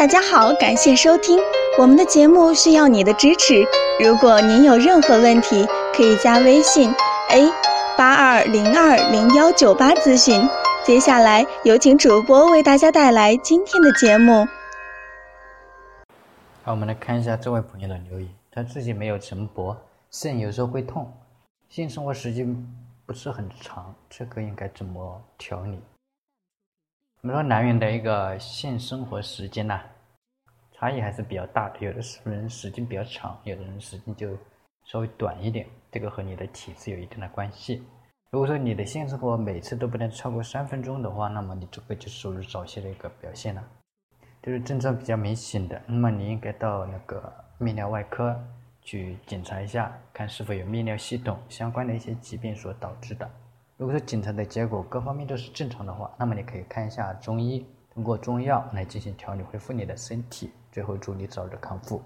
大家好，感谢收听我们的节目，需要你的支持。如果您有任何问题，可以加微信 a 八二零二零幺九八咨询。接下来有请主播为大家带来今天的节目。好，我们来看一下这位朋友的留言，他自己没有晨勃，肾有时候会痛，性生活时间不是很长，这个应该怎么调理？我们说男人的一个性生活时间呐，差异还是比较大的，有的人时间比较长，有的人时间就稍微短一点，这个和你的体质有一定的关系。如果说你的性生活每次都不能超过三分钟的话，那么你这个就属于早泄的一个表现了，就是症状比较明显的，那么你应该到那个泌尿外科去检查一下，看是否有泌尿系统相关的一些疾病所导致的。如果说检查的结果各方面都是正常的话，那么你可以看一下中医，通过中药来进行调理，恢复你的身体，最后祝你早日康复。